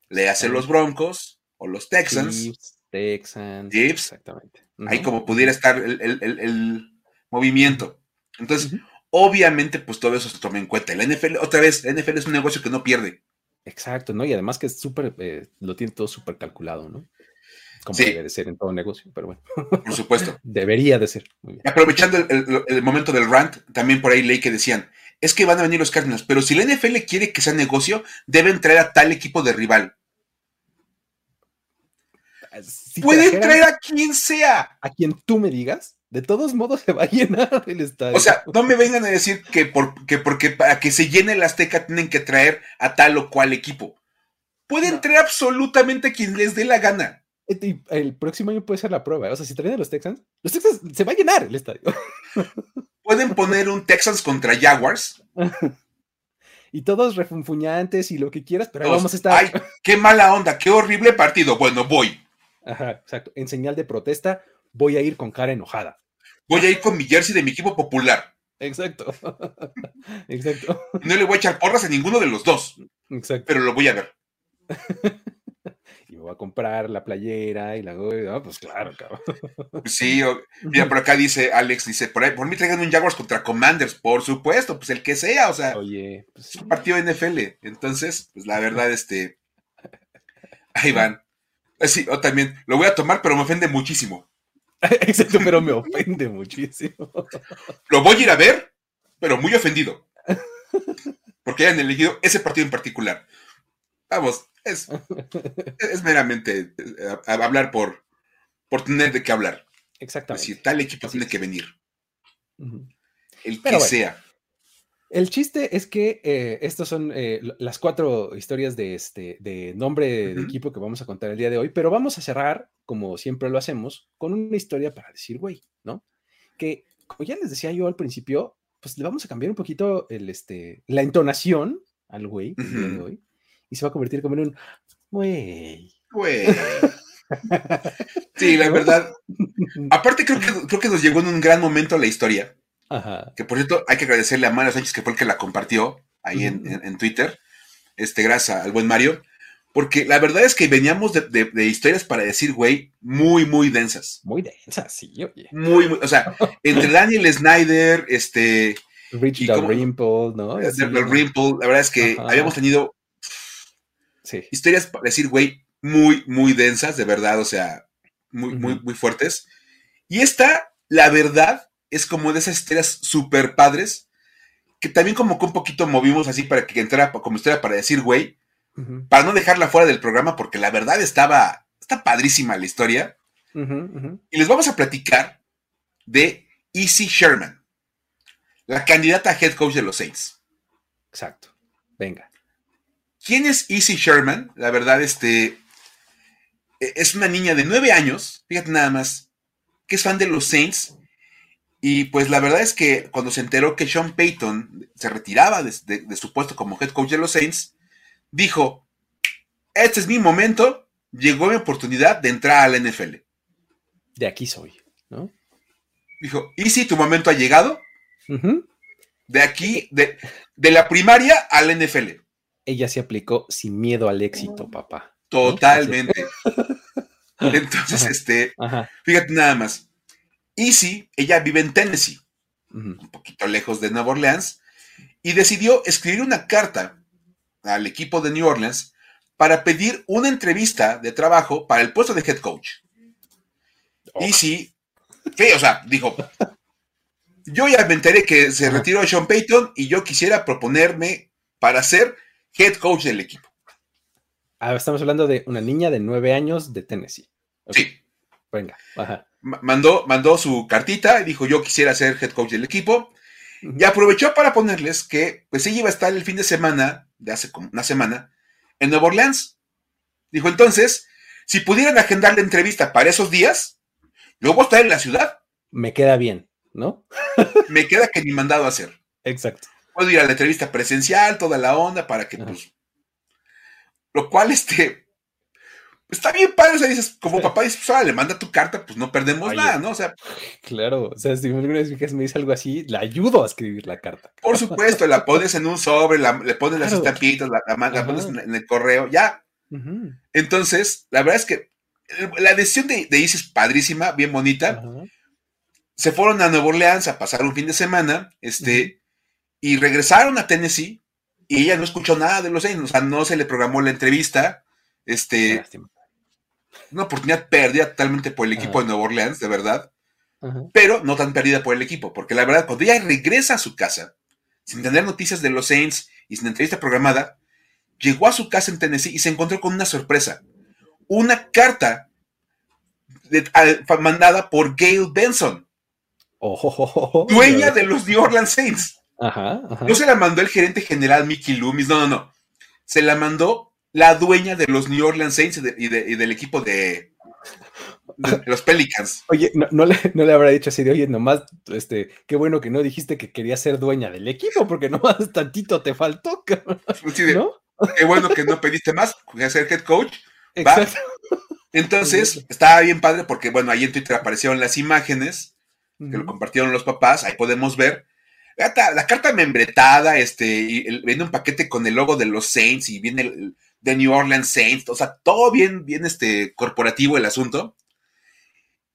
le hace los Broncos o los Texans. Texans. Exactamente. Ahí como pudiera estar el, movimiento. Entonces, Obviamente, pues todo eso se toma en cuenta. La NFL, otra vez, la NFL es un negocio que no pierde. Exacto, ¿no? Y además que es súper, eh, lo tiene todo súper calculado, ¿no? Como debe de ser en todo negocio, pero bueno. Por supuesto. Debería de ser. Aprovechando el, momento del rant, también por ahí leí que decían, es que van a venir los Cardinals, pero si la NFL quiere que sea negocio, deben traer a tal equipo de rival. Pueden traer a quien sea. A quien tú me digas de todos modos se va a llenar el estadio. O sea, no me vengan a decir que, porque para que se llene el Azteca tienen que traer a tal o cual equipo. Pueden traer absolutamente a quien les dé la gana. El próximo año puede ser la prueba. O sea, si traen a los Texans, los Texans se va a llenar el estadio. Pueden poner un Texans contra Jaguars. y todos refunfuñantes y lo que quieras, pero vamos a estar. ¡Ay, qué mala onda! ¡Qué horrible partido! Bueno, voy. Ajá, exacto. En señal de protesta, voy a ir con cara enojada. Voy a ir con mi jersey de mi equipo popular. Exacto. Exacto. No le voy a echar porras a ninguno de los dos. Exacto. Pero lo voy a ver. y me voy a comprar la playera y la ah, pues claro, cabrón. Sí, mira, por acá dice Alex, dice, por ahí, por mí traigan un Jaguars contra Commanders, por supuesto, pues el que sea, o sea, Oye, pues, es un partido NFL. Entonces, pues la verdad, este, ahí van. Eh, sí, o también, lo voy a tomar, pero me ofende muchísimo. Exacto, pero me ofende muchísimo. Lo voy a ir a ver, pero muy ofendido. Porque hayan elegido ese partido en particular. Vamos, es, es meramente eh, hablar por, por tener de qué hablar. Exactamente. Si tal equipo tiene que venir. El que sea. El chiste es que eh, estas son eh, las cuatro historias de, este, de nombre de equipo que vamos a contar el día de hoy, pero vamos a cerrar, como siempre lo hacemos, con una historia para decir, güey, ¿no? Que, como ya les decía yo al principio, pues le vamos a cambiar un poquito el, este, la entonación al güey de hoy y se va a convertir como en un, güey. Güey. sí, la verdad. Aparte, creo que, creo que nos llegó en un gran momento la historia que por cierto, hay que agradecerle a Mario Sánchez, que fue el que la compartió ahí en, Twitter. Este, gracias al buen Mario. Porque la verdad es que veníamos de, historias para decir, güey, muy, muy densas. Muy densas, sí, oye. Muy, muy, o sea, entre Daniel Snyder, este... Rich Rimple, ¿no? Rimple, la verdad es que habíamos tenido historias para decir, güey, muy, muy densas, de verdad, o sea, muy, muy, muy fuertes. Y esta, la verdad, es como de esas historias súper padres, que también como que un poquito movimos así para que entrara como historia para decir, güey, para no dejarla fuera del programa, porque la verdad estaba, está padrísima la historia. Y les vamos a platicar de Easy Sherman, la candidata a head coach de los Saints. Exacto. Venga. ¿Quién es Easy Sherman? La verdad, este e, es una niña de nueve años, fíjate nada más, que es fan de los Saints. Y pues la verdad es que cuando se enteró que Sean Payton se retiraba de su puesto como head coach de los Saints, dijo, este es mi momento, llegó mi oportunidad de entrar al NFL. De aquí soy, ¿no? Dijo, ¿y si tu momento ha llegado? De aquí, de, de, la primaria al NFL. Ella se aplicó sin miedo al éxito, papá. Totalmente. Entonces, este, fíjate nada más. Easy, ella vive en Tennessee, un poquito lejos de Nueva Orleans, y decidió escribir una carta al equipo de New Orleans para pedir una entrevista de trabajo para el puesto de head coach. Y sí, o sea, dijo, yo ya me enteré que se retiró Sean Payton y yo quisiera proponerme para ser head coach del equipo. Ah, estamos hablando de una niña de nueve años de Tennessee. Sí. Venga, Mandó, mandó su cartita y dijo, yo quisiera ser head coach del equipo. Y aprovechó para ponerles que, pues ella iba a estar el fin de semana, de hace como una semana, en Nueva Orleans. Dijo entonces, si pudieran agendar la entrevista para esos días, luego estar en la ciudad. Me queda bien, ¿no? Me queda que ni mandado a hacer. Exacto. Puedo ir a la entrevista presencial, toda la onda, para que, pues. Lo cual, este, está bien padre, o sea, dices, como papá dices, pues le manda tu carta, pues no perdemos nada, ¿no? O sea. Claro, o sea, si alguna vez me dice algo así, le ayudo a escribir la carta. Por supuesto, la pones en un sobre, le pones las estampitas, la, la, pones en, el correo, ya. Entonces, la verdad es que la decisión de, de Isis es padrísima, bien bonita. Se fueron a Nueva Orleans a pasar un fin de semana, este, y regresaron a Tennessee, y ella no escuchó nada de los años, o sea, no se le programó la entrevista. Este, una oportunidad perdida totalmente por el equipo de Nueva Orleans, de verdad. Pero no tan perdida por el equipo, porque la verdad, cuando ella regresa a su casa, sin tener noticias de los Saints y sin entrevista programada, llegó a su casa en Tennessee y se encontró con una sorpresa. Una carta mandada por Gail Benson, oh, dueña de los New Orleans Saints. No se la mandó el gerente general Mickey Loomis, no, no, no. Se la mandó la dueña de los New Orleans Saints y, del equipo de, los Pelicans. Oye, no, le, no, le, habrá dicho así de, oye, nomás, este, qué bueno que no dijiste que quería ser dueña del equipo, porque nomás tantito te faltó. Qué bueno que no pediste más, quería ser head coach. Entonces, estaba bien padre porque, bueno, ahí en Twitter aparecieron las imágenes que lo compartieron los papás, ahí podemos ver. La, carta membretada, este, y viene un paquete con el logo de los Saints y viene el, de New Orleans Saints, o sea, todo bien, bien este, corporativo el asunto.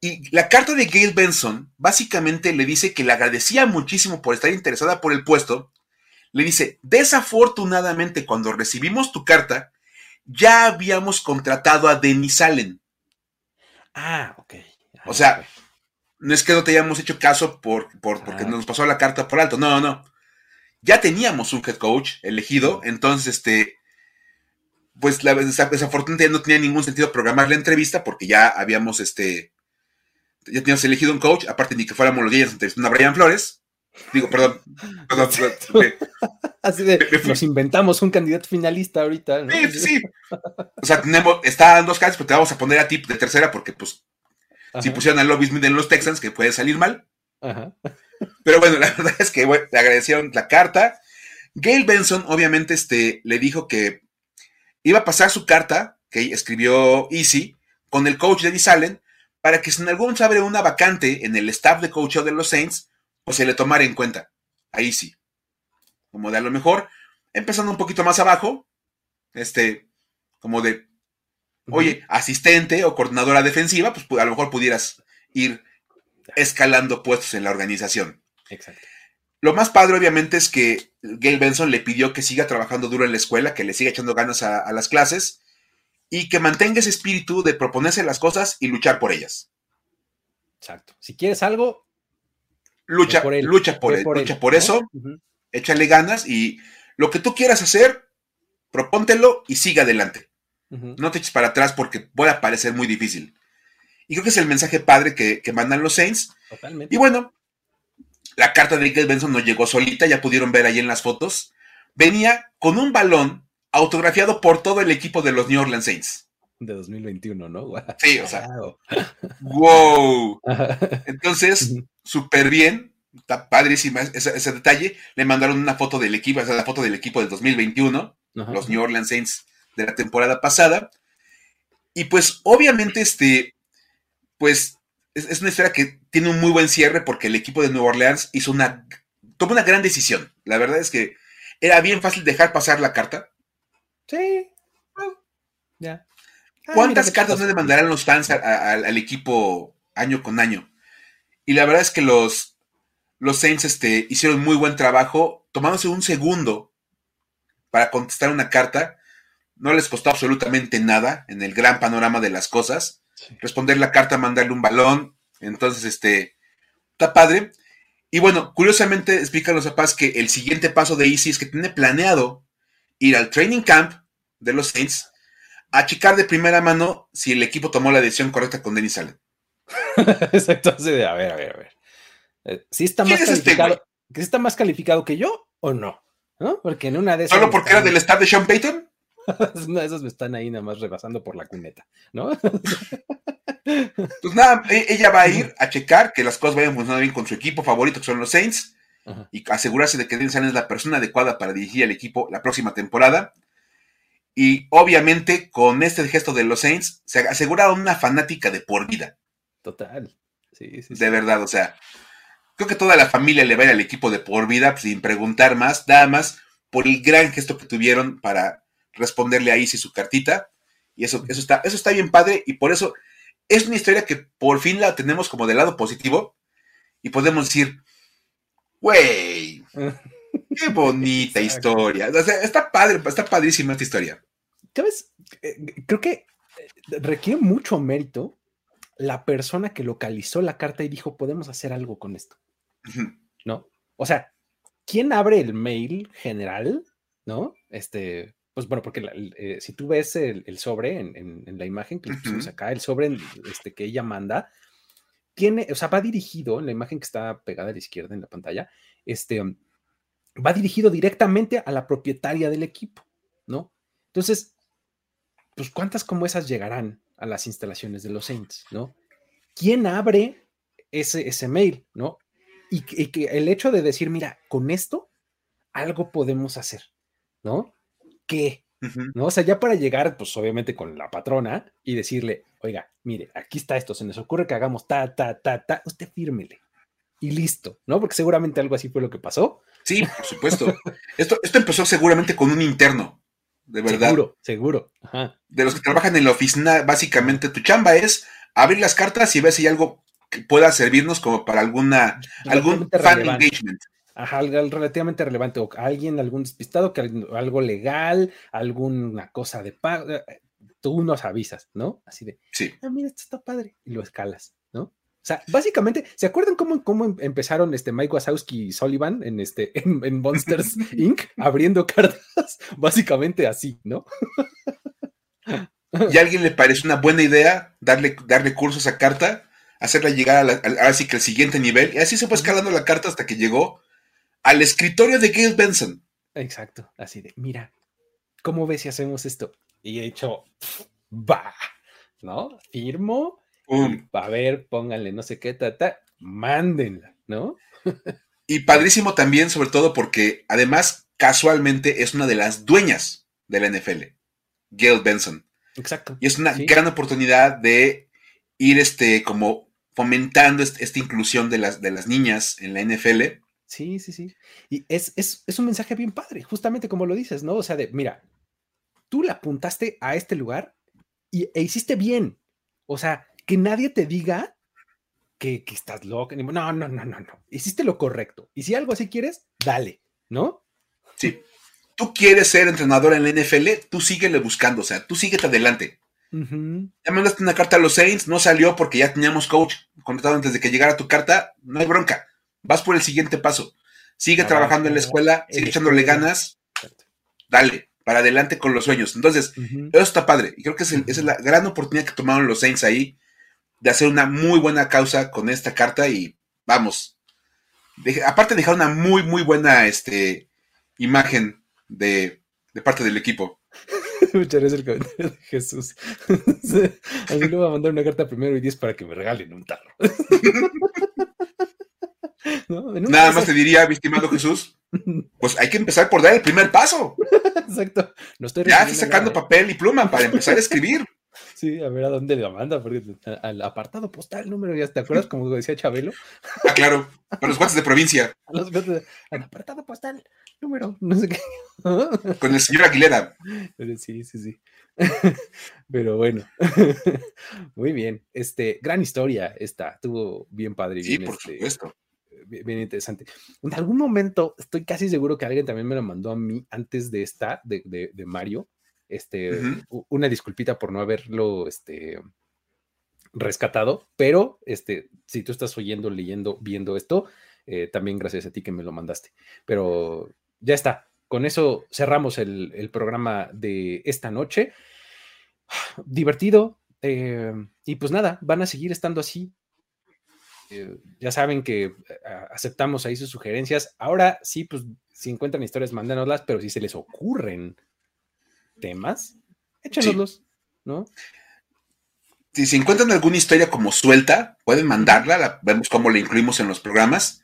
Y la carta de Gail Benson básicamente le dice que le agradecía muchísimo por estar interesada por el puesto. Le dice, desafortunadamente cuando recibimos tu carta, ya habíamos contratado a Denis Allen. Ah, ok. o sea, no es que no te hayamos hecho caso por, por porque ah. nos pasó la carta por alto, no, no, no. Ya teníamos un head coach elegido, entonces, este, pues la, desafortunadamente no tenía ningún sentido programar la entrevista porque ya habíamos este ya teníamos elegido un coach, aparte ni que fuéramos los días entrevistando a Brian Flores. Digo, perdón, perdón, Así de, nos inventamos un candidato finalista ahorita. Sí, sí. O sea, tenemos, están dos casos, pero te vamos a poner a ti de tercera porque, pues, si pusieron a Lobby Smith en los Texans, que puede salir mal. Pero bueno, la verdad es que le agradecieron la carta. Gail Benson, obviamente, este, le dijo que iba a pasar su carta que escribió Easy con el coach de Allen para que si en algún se abre una vacante en el staff de coach de los Saints, pues se le tomara en cuenta a Easy. Como de a lo mejor, empezando un poquito más abajo, este, como de, oye, asistente o coordinadora defensiva, pues a lo mejor pudieras ir escalando puestos en la organización. Exacto. Lo más padre, obviamente, es que Gail Benson le pidió que siga trabajando duro en la escuela, que le siga echando ganas a, las clases y que mantenga ese espíritu de proponerse las cosas y luchar por ellas. Exacto. Si quieres algo, lucha por, lucha por, lucha por eso, échale ganas y lo que tú quieras hacer, propóntelo y siga adelante. No te eches para atrás porque puede parecer muy difícil. Y creo que es el mensaje padre que, que mandan los Saints. Totalmente. Y bueno, la carta de Gail Benson no llegó solita, ya pudieron ver ahí en las fotos. Venía con un balón autografiado por todo el equipo de los New Orleans Saints. De 2021, ¿no? Sí, o sea. ¡Wow! Entonces, súper bien. Está padrísima ese, detalle. Le mandaron una foto del equipo, esa es la foto del equipo del 2021, los New Orleans Saints de la temporada pasada. Y pues, obviamente, este, pues es, una historia que tiene un muy buen cierre porque el equipo de Nueva Orleans hizo una, tomó una gran decisión. La verdad es que era bien fácil dejar pasar la carta. Sí. ya. Ah, ¿Cuántas cartas no le mandarán los fans al equipo año con año? Y la verdad es que los, los Saints este, hicieron muy buen trabajo, tomándose un segundo para contestar una carta. No les costó absolutamente nada en el gran panorama de las cosas responder la carta, mandarle un balón. Entonces, este, está padre. Y bueno, curiosamente explican los papás que el siguiente paso de Easy es que tiene planeado ir al training camp de los Saints a checar de primera mano si el equipo tomó la decisión correcta con Denis Allen. Exacto, a ver, a ver, a ver. Eh, ¿Sí está, más este calificado, está más calificado que yo o no? ¿No? Porque en una de esas. ¿Solo porque era del staff de Sean Payton? No, esos me están ahí nada más rebasando por la cuneta, ¿no? pues nada, e-, ella va a ir a checar que las cosas vayan funcionando bien con su equipo favorito, que son los Saints, y asegurarse de que Dennis es la persona adecuada para dirigir al equipo la próxima temporada. Y obviamente, con este gesto de los Saints, se asegura una fanática de por vida. Total. Sí, sí, De verdad, o sea, creo que toda la familia le va a ir al equipo de por vida pues, sin preguntar más, nada más por el gran gesto que tuvieron para responderle a Easy su cartita. Y eso, eso, está, eso está bien padre y por eso es una historia que por fin la tenemos como del lado positivo y podemos decir, güey, qué bonita historia. está padre, está padrísima esta historia. ¿Sabes? Eh, creo que eh, requiere mucho mérito la persona que localizó la carta y dijo, podemos hacer algo con esto. ¿No? O sea, ¿quién abre el mail general? ¿No? Este, pues bueno, porque eh, si tú ves el, sobre en, la imagen que pusimos acá, el sobre este, que ella manda, tiene, o sea, va dirigido, en la imagen que está pegada a la izquierda en la pantalla, este, va dirigido directamente a la propietaria del equipo, ¿no? Entonces, pues cuántas como esas llegarán a las instalaciones de los Saints, ¿no? ¿Quién abre ese, ese mail, ¿no? Y, y que el hecho de decir, mira, con esto algo podemos hacer, ¿no? Qué? ¿No? O sea, ya para llegar, pues obviamente con la patrona y decirle, oiga, mire, aquí está esto, se nos ocurre que hagamos ta, ta, ta, ta, usted fírmele. Y listo, ¿no? Porque seguramente algo así fue lo que pasó. Sí, por supuesto. esto, esto empezó seguramente con un interno, de verdad. Seguro, seguro. De los que trabajan en la oficina, básicamente tu chamba es abrir las cartas y ver si hay algo que pueda servirnos como para alguna, algún fan engagement algo relativamente relevante, o alguien, algún despistado, que algo legal, alguna cosa de pago, eh, tú nos avisas, ¿no? Así de, sí. ah, mira, esto está padre, y lo escalas, ¿no? O sea, básicamente, ¿se acuerdan cómo, cómo em, empezaron este Mike Wazowski y Sullivan en, este, en, Monsters Inc. abriendo cartas? Básicamente así, ¿no? ¿Y a alguien le parece una buena idea darle, darle cursos a carta? Hacerla llegar a, la, así que el siguiente nivel, y así se fue escalando la carta hasta que llegó al escritorio de Gail Benson. Exacto, así de, mira, ¿cómo ves si hacemos esto? Y he dicho, va, ¿no? Firmo, a ver, pónganle no sé qué, ta, mándenla, ¿no? y padrísimo también, sobre todo porque además casualmente es una de las dueñas de la NFL, Gail Benson. Exacto. Y es una gran oportunidad de ir este, como fomentando esta inclusión de las, de las niñas en la NFL Sí, sí, sí. Y es, un mensaje bien padre, justamente como lo dices, ¿no? O sea, de, mira, tú le apuntaste a este lugar y, e hiciste bien. O sea, que nadie te diga que, que estás loco. No, no, no, no, no. Hiciste lo correcto. Y si algo así quieres, dale, ¿no? Sí. Tú quieres ser entrenador en la NFL, tú síguele buscando, o sea, tú síguete adelante. Ya mandaste una carta a los Saints, no salió porque ya teníamos coach contratado antes de que llegara tu carta, no hay bronca. Vas por el siguiente paso. Sigue trabajando en la escuela, sigue echándole ganas. Dale, para adelante con los sueños. Entonces, eso está padre. Y creo que esa es la gran oportunidad que tomaron los Saints ahí de hacer una muy buena causa con esta carta y vamos. aparte, dejar una muy, muy buena este, imagen de, de parte del equipo. Muchas gracias el comentario de Jesús. Así le voy a mandar una carta primero y diez para que me regalen un tarro. Nada más te diría, mi estimado Jesús, pues hay que empezar por dar el primer paso. Exacto. No estoy ya estoy sacando papel y pluma para empezar a escribir. Sí, a ver a dónde le manda, porque al apartado postal número, ¿ya te acuerdas? Como decía Chabelo. Ah, claro, para los guantes de provincia. los al apartado postal número, no sé qué. Con el señor Aguilera. sí, sí, sí. Pero bueno, muy bien. Este, gran historia esta, estuvo bien padre. Sí, bien, por este, supuesto. Bien interesante. En algún momento, estoy casi seguro que alguien también me lo mandó a mí antes de esta, de, de, Mario. Este, una disculpita por no haberlo, este, rescatado, pero este, si tú estás oyendo, leyendo, viendo esto, eh, también gracias a ti que me lo mandaste. Pero ya está. Con eso cerramos el, programa de esta noche. Divertido. Eh, y pues nada, van a seguir estando así. Eh, ya saben que aceptamos ahí sus sugerencias. Ahora sí, pues si encuentran historias, mándanoslas, pero si se les ocurren temas, échanoslos, ¿no? Si se encuentran alguna historia como suelta, pueden mandarla, vemos cómo la incluimos en los programas.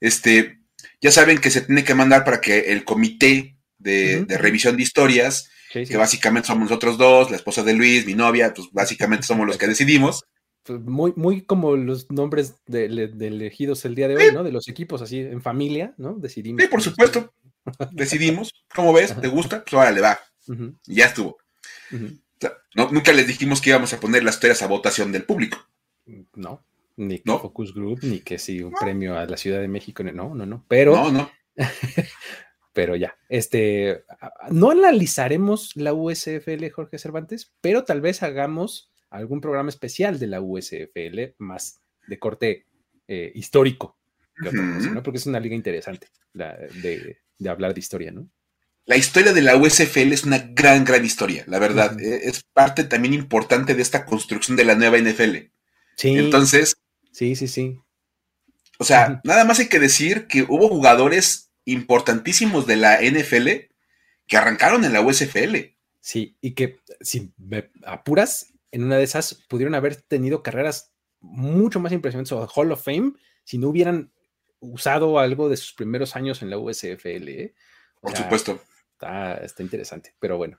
Este, ya saben que se tiene que mandar para que el comité de, revisión de historias, que básicamente somos nosotros dos, la esposa de Luis, mi novia, pues básicamente somos los que decidimos. Pues, muy, muy como los nombres de, elegidos el día de hoy, ¿no? De los equipos así en familia, ¿no? Decidimos. Sí, por supuesto. Decidimos. ¿Cómo ves? ¿Te gusta? Pues ahora le va. Y ya estuvo. nunca les dijimos que íbamos a poner las historias a votación del público. No ni que Focus Group, ni que si un premio a la Ciudad de México, no, no, no, pero... No, no. pero ya, este, no analizaremos la USFL, Jorge Cervantes, pero tal vez hagamos algún programa especial de la USFL más de corte eh, histórico, porque es una liga interesante de, hablar de historia, ¿no? La historia de la USFL es una gran, gran historia, la verdad. E, es parte también importante de esta construcción de la nueva NFL. Sí. Entonces, Sí, sí, sí. O sea, nada más hay que decir que hubo jugadores importantísimos de la NFL que arrancaron en la USFL. Sí, y que si me apuras, en una de esas pudieron haber tenido carreras mucho más impresionantes o Hall of Fame si no hubieran usado algo de sus primeros años en la USFL. ¿eh? Por supuesto. Está, está interesante, pero bueno.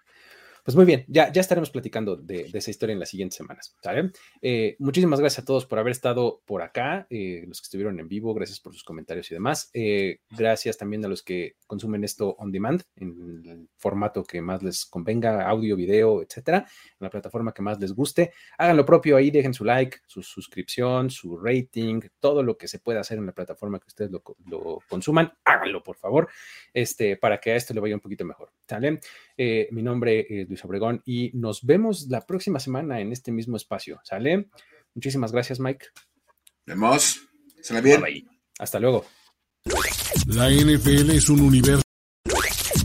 Pues muy bien, ya, ya estaremos platicando de, esa historia en las siguientes semanas. Eh, muchísimas gracias a todos por haber estado por acá, eh, los que estuvieron en vivo, gracias por sus comentarios y demás. Eh, gracias también a los que consumen esto on demand, en el formato que más les convenga, audio, video, etcétera, en la plataforma que más les guste. Hagan lo propio ahí, dejen su like, su suscripción, su rating, todo lo que se pueda hacer en la plataforma que ustedes lo, consuman, háganlo, por favor, este, para que a esto le vaya un poquito mejor. ¿Sale? Mi nombre es Luis Obregón y nos vemos la próxima semana en este mismo espacio. ¿Sale? Muchísimas gracias, Mike. Vemos. Se bien. Hasta luego. La NFL es un universo.